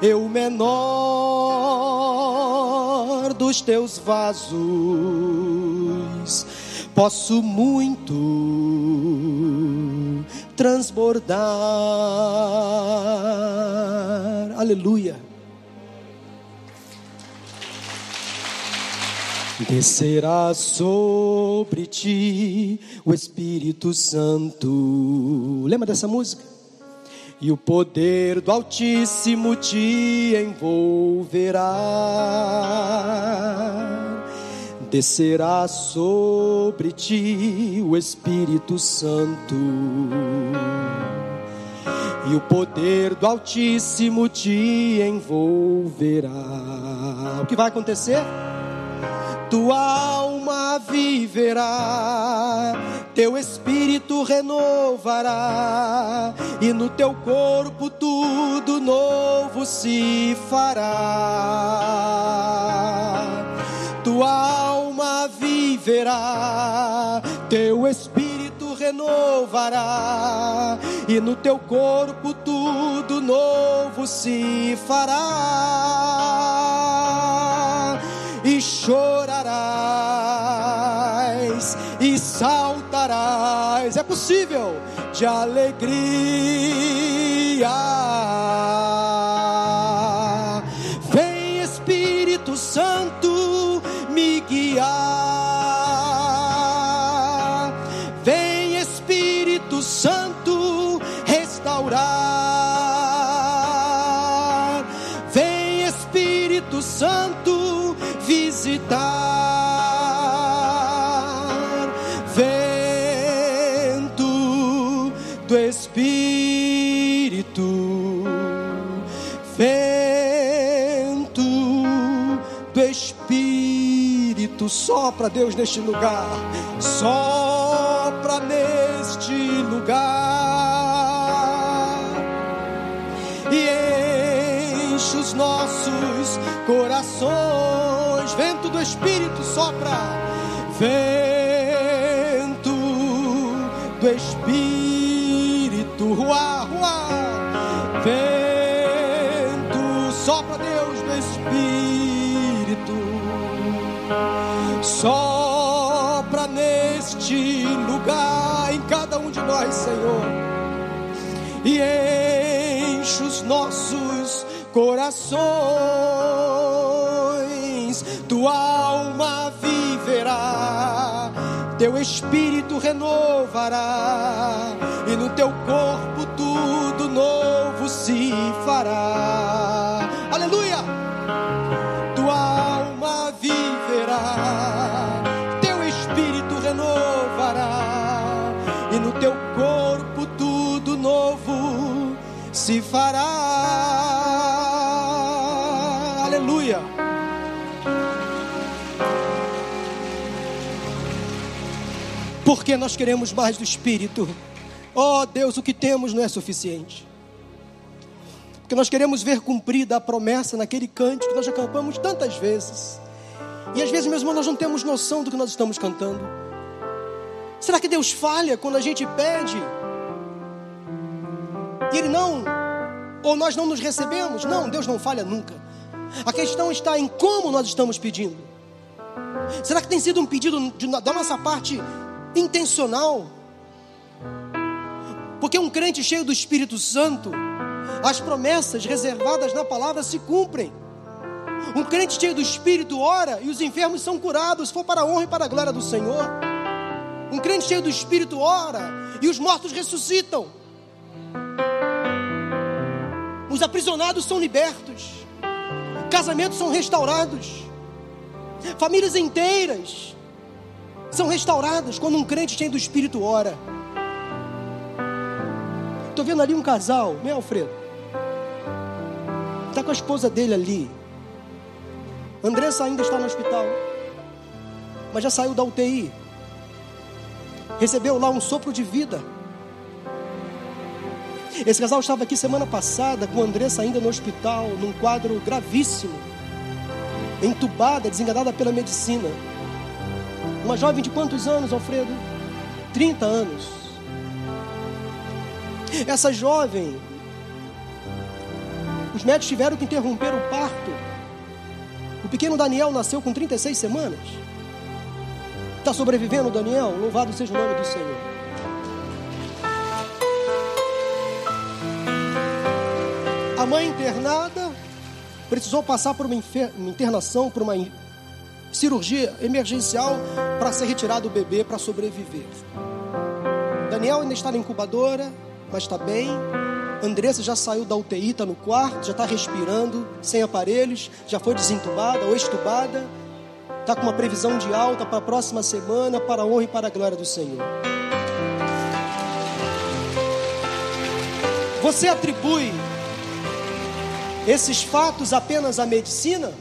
Eu menor dos teus vasos, posso muito transbordar. Aleluia. Descerá sobre ti o Espírito Santo. Lembra dessa música? E o poder do Altíssimo te envolverá. Descerá sobre ti o Espírito Santo, e o poder do Altíssimo te envolverá. O que vai acontecer? Tua alma viverá, teu espírito renovará, e no teu corpo tudo novo se fará. Tua alma viverá, teu espírito renovará, e no teu corpo tudo novo se fará e chorarás e saltarás. É possível de alegria. Sopra Deus neste lugar, sopra neste lugar. E enche os nossos corações. Vento do Espírito sopra, vento do Espírito, nós, Senhor e enche os nossos corações. Tua alma viverá, teu espírito renovará, e no teu corpo tudo novo se fará. Aleluia! Se fará. Aleluia. Porque nós queremos mais do Espírito. Oh Deus, o que temos não é suficiente. Porque nós queremos ver cumprida a promessa naquele cântico que nós já cantamos tantas vezes. E às vezes, meus irmãos, nós não temos noção do que nós estamos cantando. Será que Deus falha quando a gente pede? E Ele não, ou nós não nos recebemos? Não, Deus não falha nunca. A questão está em como nós estamos pedindo. Será que tem sido um pedido de- da nossa parte intencional? Porque um crente cheio do Espírito Santo, as promessas reservadas na palavra se cumprem. Um crente cheio do Espírito ora e os enfermos são curados, se for para a honra e para a glória do Senhor. Um crente cheio do Espírito ora e os mortos ressuscitam. Os aprisionados são libertos. Casamentos são restaurados. Famílias inteiras são restauradas quando um crente cheio do Espírito ora. Estou vendo ali um casal, né, Alfredo? Está com a esposa dele ali. Andressa ainda está no hospital, mas já saiu da UTI. Recebeu lá um sopro de vida. Esse casal estava aqui semana passada com a Andressa ainda no hospital, num quadro gravíssimo, entubada, desenganada pela medicina. Uma jovem de quantos anos, Alfredo? 30 anos. Essa jovem, os médicos tiveram que interromper o parto. O pequeno Daniel nasceu com 36 semanas. Está sobrevivendo, Daniel? Louvado seja o nome do Senhor. A mãe internada precisou passar por uma, uma internação, por uma cirurgia emergencial para ser retirado o bebê para sobreviver. Daniel ainda está na incubadora, mas está bem. Andressa já saiu da UTI, está no quarto, já está respirando, sem aparelhos, já foi desentubada ou estubada. está com uma previsão de alta para a próxima semana, para a honra e para a glória do Senhor. Você atribui esses fatos apenas à medicina?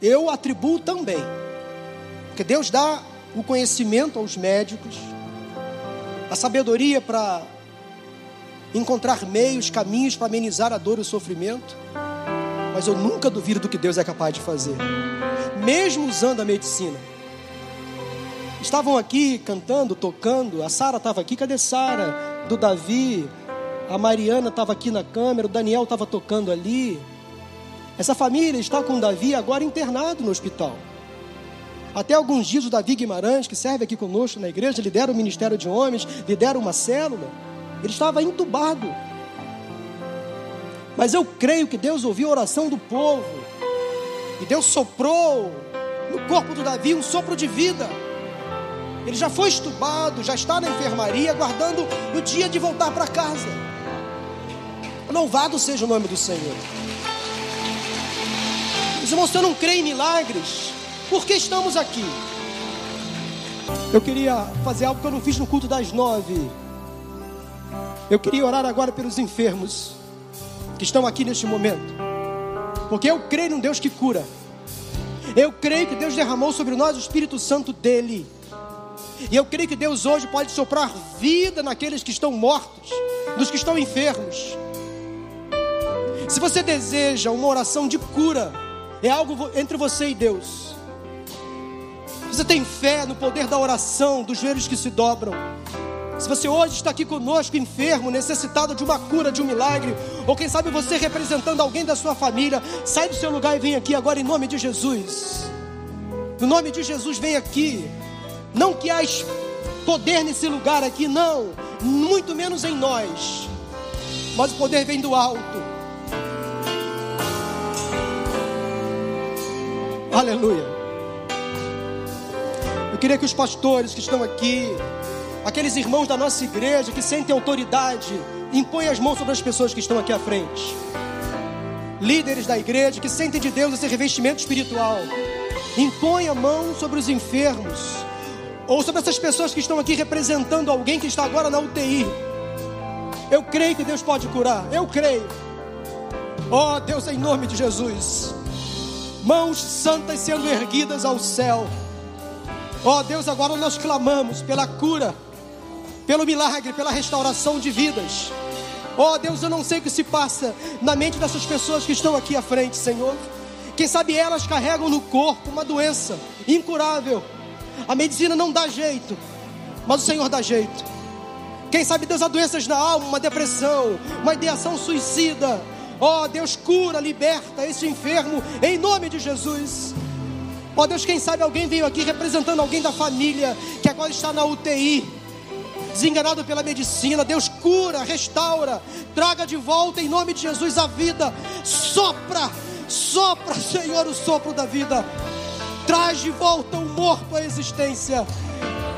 Eu atribuo também. Porque Deus dá o conhecimento aos médicos, a sabedoria para encontrar meios, caminhos para amenizar a dor e o sofrimento. Mas eu nunca duvido do que Deus é capaz de fazer, mesmo usando a medicina. Estavam aqui cantando, tocando. A Sara estava aqui, cadê Sara? Do Davi. A Mariana estava aqui na câmera, o Daniel estava tocando ali. Essa família está com o Davi agora internado no hospital. Até alguns dias o Davi Guimarães, que serve aqui conosco na igreja, lidera o ministério de homens, lidera uma célula. Ele estava entubado. Mas eu creio que Deus ouviu a oração do povo. E Deus soprou no corpo do Davi um sopro de vida. Ele já foi estubado, já está na enfermaria, aguardando o dia de voltar para casa. Louvado seja o nome do Senhor. Os irmãos, eu não creio em milagres, por que estamos aqui? Eu queria fazer algo que eu não fiz no culto das nove. Eu queria orar agora pelos enfermos que estão aqui neste momento, porque eu creio num Deus que cura. Eu creio que Deus derramou sobre nós o Espírito Santo dele. E eu creio que Deus hoje pode soprar vida naqueles que estão mortos, nos que estão enfermos. Se você deseja uma oração de cura, é algo entre você e Deus. Você tem fé no poder da oração, dos joelhos que se dobram. Se você hoje está aqui conosco, enfermo, necessitado de uma cura, de um milagre, ou quem sabe você representando alguém da sua família, sai do seu lugar e vem aqui agora em nome de Jesus. No nome de Jesus, vem aqui. Não que há poder nesse lugar aqui, não, muito menos em nós, mas o poder vem do alto. Aleluia. Eu queria que os pastores que estão aqui, aqueles irmãos da nossa igreja que sentem autoridade, impõem as mãos sobre as pessoas que estão aqui à frente. Líderes da igreja que sentem de Deus esse revestimento espiritual, impõem a mão sobre os enfermos ou sobre essas pessoas que estão aqui representando alguém que está agora na UTI. Eu creio que Deus pode curar, eu creio. Oh Deus, em nome de Jesus, mãos santas sendo erguidas ao céu. Oh Deus, agora nós clamamos pela cura, pelo milagre, pela restauração de vidas. Oh Deus, eu não sei o que se passa na mente dessas pessoas que estão aqui à frente, Senhor. Quem sabe elas carregam no corpo uma doença incurável a medicina não dá jeito, mas o Senhor dá jeito. Quem sabe Deus há doenças na alma, uma depressão, uma ideação suicida. Ó oh, Deus, cura, liberta esse enfermo em nome de Jesus. Ó oh, Deus, quem sabe alguém veio aqui representando alguém da família que agora está na UTI, desenganado pela medicina. Deus cura, restaura, traga de volta em nome de Jesus a vida. Sopra, sopra, Senhor, o sopro da vida. Traz de volta o morto à existência.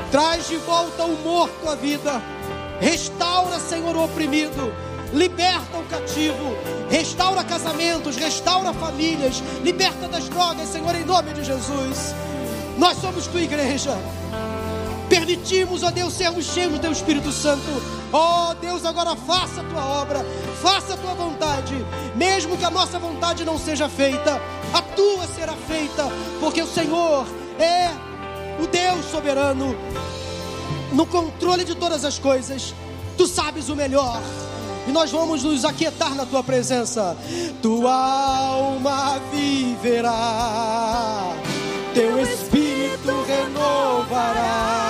Traz de volta o morto à vida. Restaura, Senhor, o oprimido. Liberta o cativo. Restaura casamentos. Restaura famílias. Liberta das drogas, Senhor, em nome de Jesus. Nós somos tua igreja. Permitimos, ó Deus, sermos cheios do teu Espírito Santo. Ó Deus, agora faça a tua obra, faça a tua vontade, mesmo que a nossa vontade não seja feita, a tua será feita, porque o Senhor é o Deus soberano, no controle de todas as coisas, tu sabes o melhor. E nós vamos nos aquietar na tua presença. Tua alma viverá, teu espírito renovará,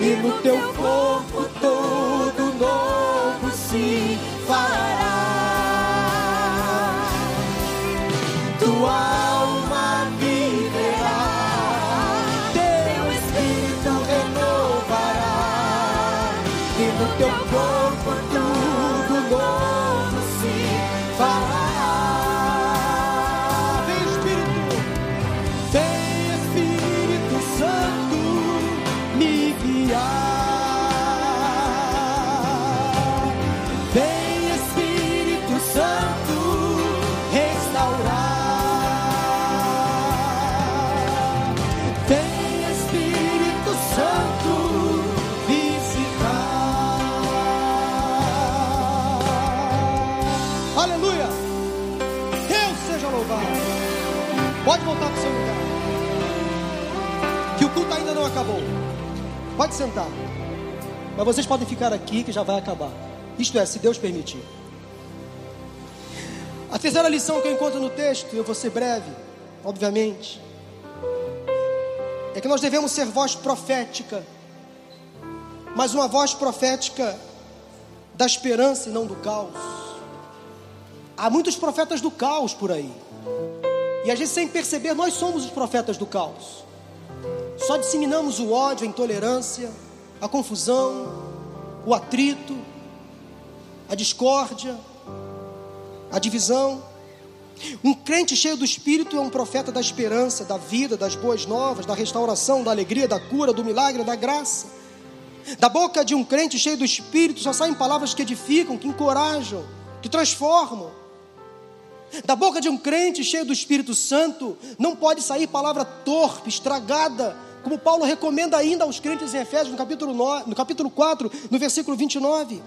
e no teu corpo todo Pode voltar para o seu lugar. Que o culto ainda não acabou. Pode sentar. Mas vocês podem ficar aqui que já vai acabar. Isto é, se Deus permitir. A terceira lição que eu encontro no texto, eu vou ser breve, obviamente, é que nós devemos ser voz profética, mas uma voz profética da esperança e não do caos. Há muitos profetas do caos por aí. E a gente sem perceber, nós somos os profetas do caos. Só disseminamos o ódio, a intolerância, a confusão, o atrito, a discórdia, a divisão. Um crente cheio do Espírito é um profeta da esperança, da vida, das boas novas, da restauração, da alegria, da cura, do milagre, da graça. Da boca de um crente cheio do Espírito só saem palavras que edificam, que encorajam, que transformam. Da boca de um crente cheio do Espírito Santo não pode sair palavra torpe, estragada, como Paulo recomenda ainda aos crentes em Efésios, no capítulo, 9, no capítulo 4, no versículo 29.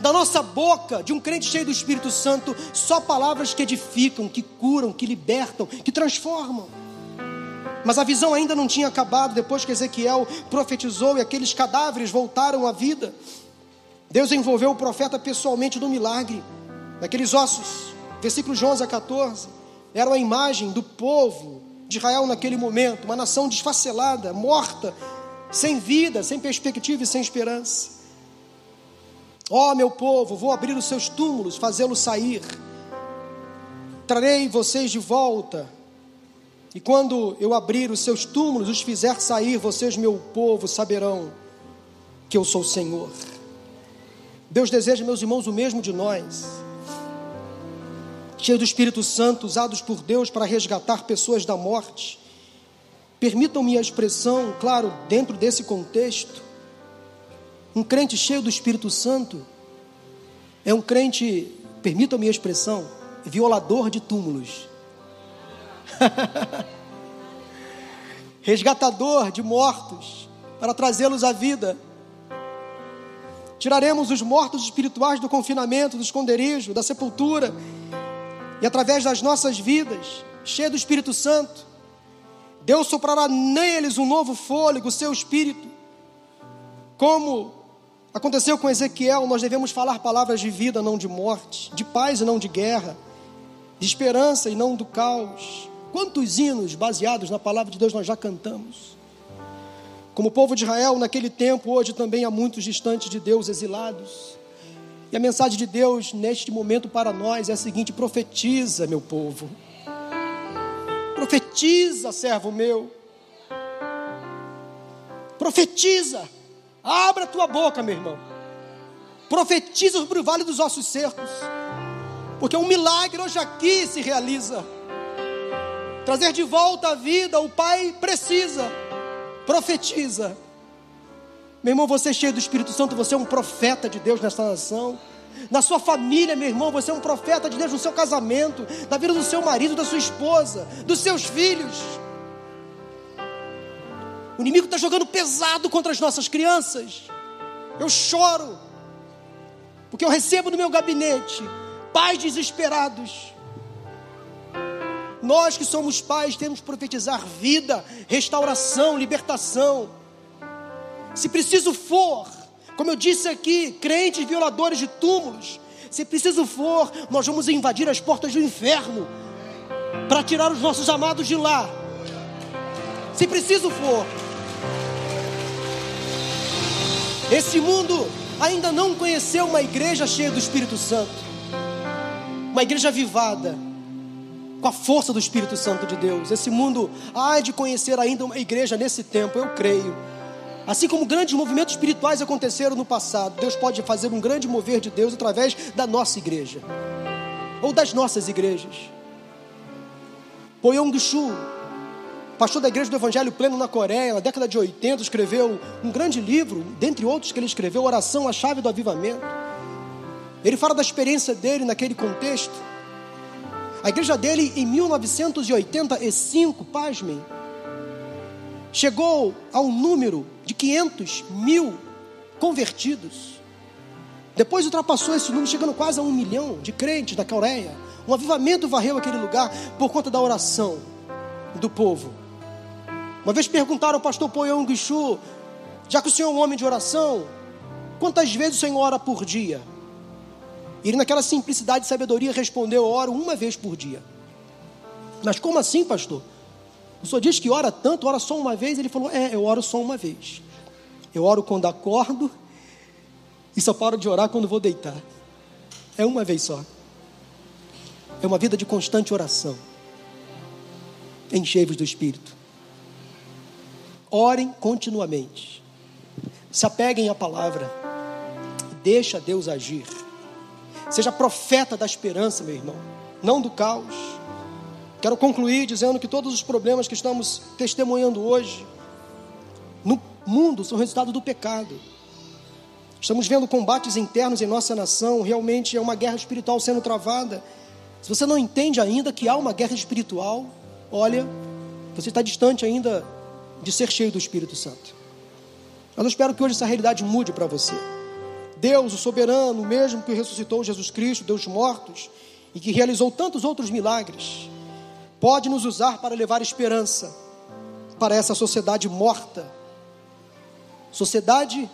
Da nossa boca, de um crente cheio do Espírito Santo, só palavras que edificam, que curam, que libertam, que transformam. Mas a visão ainda não tinha acabado depois que Ezequiel profetizou e aqueles cadáveres voltaram à vida. Deus envolveu o profeta pessoalmente no milagre, naqueles ossos. Versículos 11 a 14. Era a imagem do povo de Israel naquele momento, uma nação desfacelada, morta, sem vida, sem perspectiva e sem esperança. Ó oh, meu povo, vou abrir os seus túmulos, fazê-los sair. Trarei vocês de volta. E quando eu abrir os seus túmulos, os fizer sair, vocês, meu povo, saberão que eu sou o Senhor. Deus deseja, meus irmãos, o mesmo de nós. Cheio do Espírito Santo, usados por Deus para resgatar pessoas da morte. Permitam-me a expressão, claro, dentro desse contexto, um crente cheio do Espírito Santo é um crente, permitam-me a expressão, violador de túmulos. Resgatador de mortos para trazê-los à vida. Tiraremos os mortos espirituais do confinamento, do esconderijo, da sepultura, e através das nossas vidas, cheio do Espírito Santo, Deus soprará neles um novo fôlego, o seu espírito. Como Aconteceu com Ezequiel, nós devemos falar palavras de vida, não de morte, de paz e não de guerra, de esperança e não do caos. Quantos hinos baseados na palavra de Deus nós já cantamos? Como o povo de Israel naquele tempo, hoje também há muitos distantes de Deus, exilados. E a mensagem de Deus neste momento para nós é a seguinte: profetiza, meu povo. Profetiza, servo meu. Profetiza. Abra a tua boca, meu irmão. Profetiza sobre o vale dos ossos secos. Porque um milagre hoje aqui se realiza. Trazer de volta a vida, o Pai precisa. Profetiza. Meu irmão, você é cheio do Espírito Santo, você é um profeta de Deus nesta nação. Na sua família, meu irmão, você é um profeta de Deus no seu casamento, na vida do seu marido, da sua esposa, dos seus filhos. O inimigo está jogando pesado contra as nossas crianças. Eu choro, porque eu recebo no meu gabinete pais desesperados. Nós que somos pais temos que profetizar vida, restauração, libertação. Se preciso for, como eu disse aqui, crentes violadores de túmulos, se preciso for, nós vamos invadir as portas do inferno para tirar os nossos amados de lá. Se preciso for. Esse mundo ainda não conheceu uma igreja cheia do Espírito Santo, uma igreja avivada, com a força do Espírito Santo de Deus. Esse mundo há de conhecer ainda uma igreja nesse tempo, eu creio. Assim como grandes movimentos espirituais aconteceram no passado, Deus pode fazer um grande mover de Deus através da nossa igreja, ou das nossas igrejas. Poyong Shu, pastor da igreja do Evangelho Pleno na Coreia, na década de 80, escreveu um grande livro, dentre outros que ele escreveu, Oração, a Chave do Avivamento. Ele fala da experiência dele naquele contexto. A igreja dele, em 1985, pasmem, chegou a um número de 500 mil convertidos. Depois ultrapassou esse número, chegando quase a um milhão de crentes da Coreia. Um avivamento varreu aquele lugar por conta da oração do povo. Uma vez perguntaram ao pastor Poyong Guichu, já que o senhor é um homem de oração, quantas vezes o senhor ora por dia? Ele, naquela simplicidade e sabedoria, respondeu: Eu oro uma vez por dia. Mas como assim, pastor? O senhor diz que ora tanto, ora só uma vez? Ele falou: É, eu oro só uma vez. Eu oro quando acordo e só paro de orar quando vou deitar. É uma vez só. É uma vida de constante oração. Enchei-vos do Espírito. Orem continuamente. Se apeguem à palavra. Deixa Deus agir. Seja profeta da esperança, meu irmão, não do caos. Quero concluir dizendo que todos os problemas que estamos testemunhando hoje no mundo são resultado do pecado. Estamos vendo combates internos em nossa nação, realmente é uma guerra espiritual sendo travada. Se você não entende ainda que há uma guerra espiritual, olha, você está distante ainda de ser cheio do Espírito Santo. Mas eu espero que hoje essa realidade mude para você. Deus, o soberano, mesmo que ressuscitou Jesus Cristo, Deus mortos, e que realizou tantos outros milagres, pode nos usar para levar esperança para essa sociedade morta. Sociedade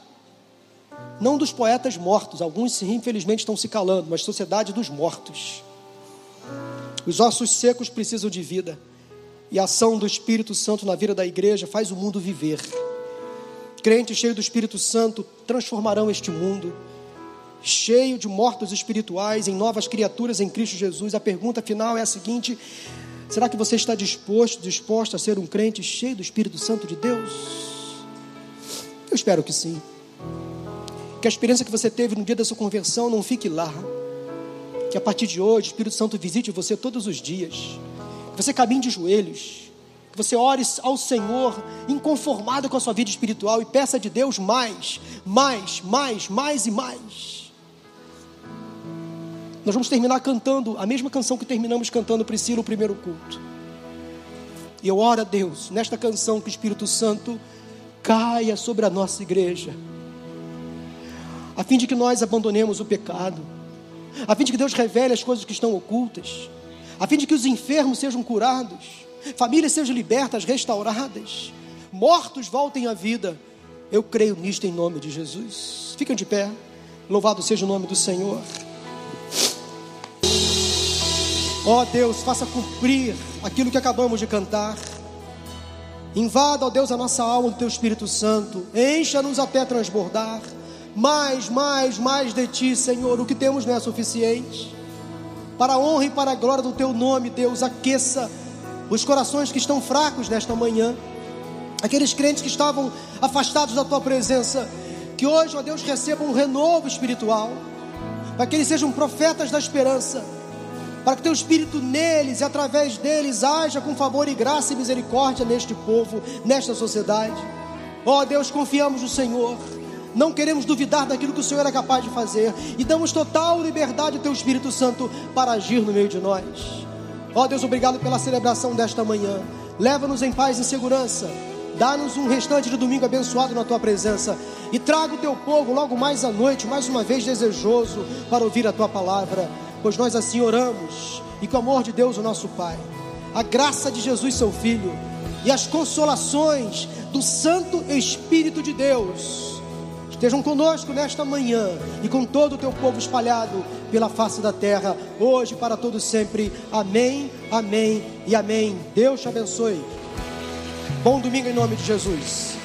não dos poetas mortos, alguns infelizmente estão se calando, mas sociedade dos mortos. Os ossos secos precisam de vida, e a ação do Espírito Santo na vida da igreja faz o mundo viver. Crentes cheios do Espírito Santo transformarão este mundo, cheio de mortos espirituais, em novas criaturas em Cristo Jesus. A pergunta final é a seguinte: será que você está disposto, disposto a ser um crente cheio do Espírito Santo de Deus? Eu espero que sim. Que a experiência que você teve no dia da sua conversão não fique lá. Que a partir de hoje o Espírito Santo visite você todos os dias. Que você caminhe de joelhos que você ore ao Senhor inconformado com a sua vida espiritual e peça de Deus mais, mais, mais, mais e mais. Nós vamos terminar cantando a mesma canção que terminamos cantando Priscila o primeiro culto. E eu oro a Deus nesta canção que o Espírito Santo caia sobre a nossa igreja, a fim de que nós abandonemos o pecado, a fim de que Deus revele as coisas que estão ocultas, a fim de que os enfermos sejam curados famílias sejam libertas, restauradas, mortos voltem à vida. Eu creio nisto em nome de Jesus. Fiquem de pé. Louvado seja o nome do Senhor. Ó oh Deus, faça cumprir aquilo que acabamos de cantar. Invada, ó oh Deus, a nossa alma do Teu Espírito Santo. Encha-nos até transbordar. Mais, mais, mais de Ti, Senhor. O que temos não é suficiente. Para a honra e para a glória do Teu nome, Deus, aqueça os corações que estão fracos nesta manhã, aqueles crentes que estavam afastados da tua presença, que hoje, ó Deus, recebam um renovo espiritual, para que eles sejam profetas da esperança, para que teu espírito neles e através deles haja com favor e graça e misericórdia neste povo, nesta sociedade. Ó Deus, confiamos no Senhor. Não queremos duvidar daquilo que o Senhor é capaz de fazer e damos total liberdade ao teu Espírito Santo para agir no meio de nós. Ó oh, Deus, obrigado pela celebração desta manhã. Leva-nos em paz e segurança. Dá-nos um restante de domingo abençoado na tua presença. E traga o teu povo logo mais à noite, mais uma vez desejoso para ouvir a tua palavra. Pois nós assim oramos. E com o amor de Deus, o nosso Pai, a graça de Jesus, seu Filho, e as consolações do Santo Espírito de Deus estejam conosco nesta manhã e com todo o teu povo espalhado pela face da terra, hoje para todos sempre. Amém, amém e amém. Deus te abençoe. Bom domingo em nome de Jesus.